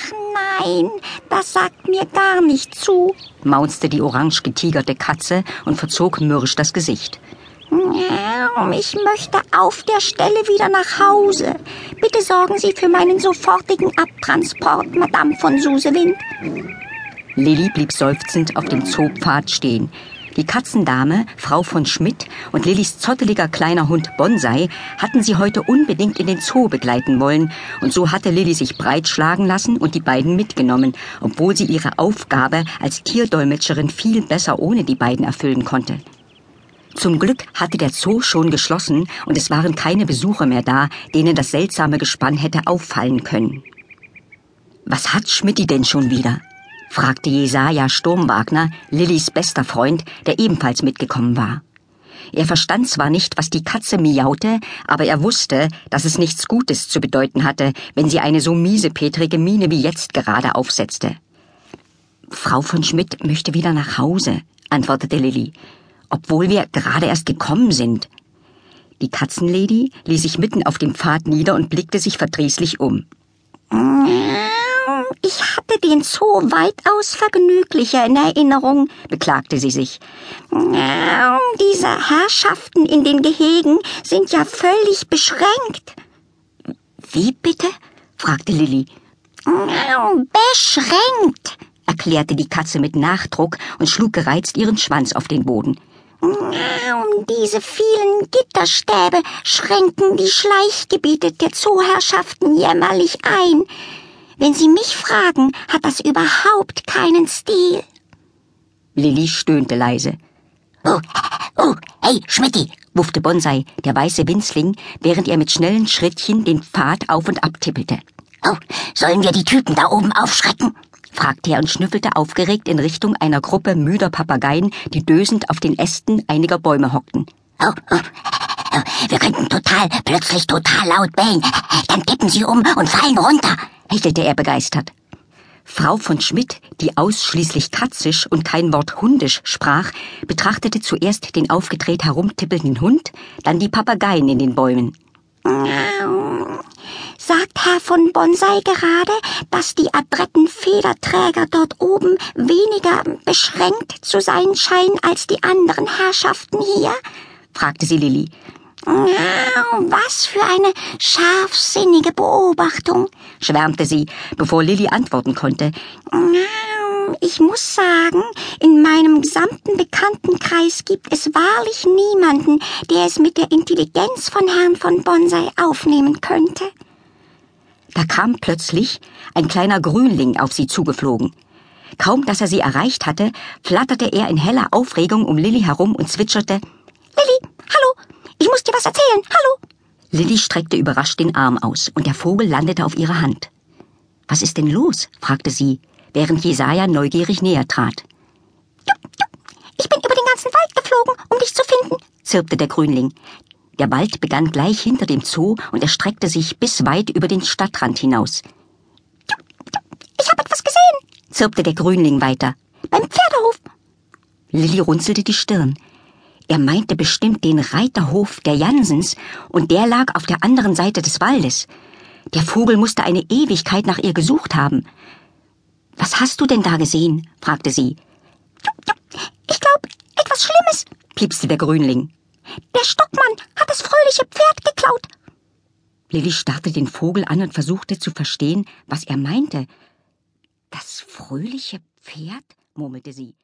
Ach nein, das sagt mir gar nicht zu, maunzte die orange getigerte Katze und verzog mürrisch das Gesicht. Ich möchte auf der Stelle wieder nach Hause. Bitte sorgen Sie für meinen sofortigen Abtransport, Madame von Susewind. Lilli blieb seufzend auf dem Zoopfad stehen. Die Katzendame, Frau von Schmidt und Lillis zotteliger kleiner Hund Bonsai hatten sie heute unbedingt in den Zoo begleiten wollen, und so hatte Lilli sich breitschlagen lassen und die beiden mitgenommen, obwohl sie ihre Aufgabe als Tierdolmetscherin viel besser ohne die beiden erfüllen konnte. Zum Glück hatte der Zoo schon geschlossen und es waren keine Besucher mehr da, denen das seltsame Gespann hätte auffallen können. Was hat Schmidti denn schon wieder? Fragte Jesaja Sturmwagner, Lillys bester Freund, der ebenfalls mitgekommen war. Er verstand zwar nicht, was die Katze miaute, aber er wusste, dass es nichts Gutes zu bedeuten hatte, wenn sie eine so miesepetrige Miene wie jetzt gerade aufsetzte. Frau von Schmidt möchte wieder nach Hause, antwortete Lilly, obwohl wir gerade erst gekommen sind. Die Katzenlady ließ sich mitten auf dem Pfad nieder und blickte sich verdrießlich um. Den Zoo weitaus vergnüglicher in Erinnerung, beklagte sie sich. Diese Herrschaften in den Gehegen sind ja völlig beschränkt. Wie bitte? fragte Lilly. Beschränkt, erklärte die Katze mit Nachdruck und schlug gereizt ihren Schwanz auf den Boden. Diese vielen Gitterstäbe schränken die Schleichgebiete der Zooherrschaften jämmerlich ein. Wenn Sie mich fragen, hat das überhaupt keinen Stil. Lilly stöhnte leise. Oh, oh, hey, Schmidti, wuffte Bonsai, der weiße Winzling, während er mit schnellen Schrittchen den Pfad auf und ab tippelte. Oh, sollen wir die Typen da oben aufschrecken? fragte er und schnüffelte aufgeregt in Richtung einer Gruppe müder Papageien, die dösend auf den Ästen einiger Bäume hockten. Oh, oh, oh, wir könnten total, plötzlich total laut bellen. Dann tippen sie um und fallen runter hechelte er begeistert. Frau von Schmidt, die ausschließlich katzisch und kein Wort hundisch sprach, betrachtete zuerst den aufgedreht herumtippelnden Hund, dann die Papageien in den Bäumen. Sagt Herr von Bonsai gerade, dass die adretten Federträger dort oben weniger beschränkt zu sein scheinen als die anderen Herrschaften hier? fragte sie Lilli. Was für eine scharfsinnige Beobachtung, schwärmte sie, bevor Lilly antworten konnte. Ich muss sagen, in meinem gesamten Bekanntenkreis gibt es wahrlich niemanden, der es mit der Intelligenz von Herrn von Bonsai aufnehmen könnte. Da kam plötzlich ein kleiner Grünling auf sie zugeflogen. Kaum dass er sie erreicht hatte, flatterte er in heller Aufregung um Lilly herum und zwitscherte muss dir was erzählen. Hallo. Lilly streckte überrascht den Arm aus und der Vogel landete auf ihrer Hand. Was ist denn los? fragte sie, während Jesaja neugierig näher trat. Ich bin über den ganzen Wald geflogen, um dich zu finden, zirpte der Grünling. Der Wald begann gleich hinter dem Zoo und erstreckte sich bis weit über den Stadtrand hinaus. Ich habe etwas gesehen, zirpte der Grünling weiter. Beim Pferdehof. Lilly runzelte die Stirn. Er meinte bestimmt den Reiterhof der Jansens, und der lag auf der anderen Seite des Waldes. Der Vogel musste eine Ewigkeit nach ihr gesucht haben. Was hast du denn da gesehen? fragte sie. Ich glaube, etwas Schlimmes, piepste der Grünling. Der Stockmann hat das fröhliche Pferd geklaut. Lilly starrte den Vogel an und versuchte zu verstehen, was er meinte. Das fröhliche Pferd? murmelte sie.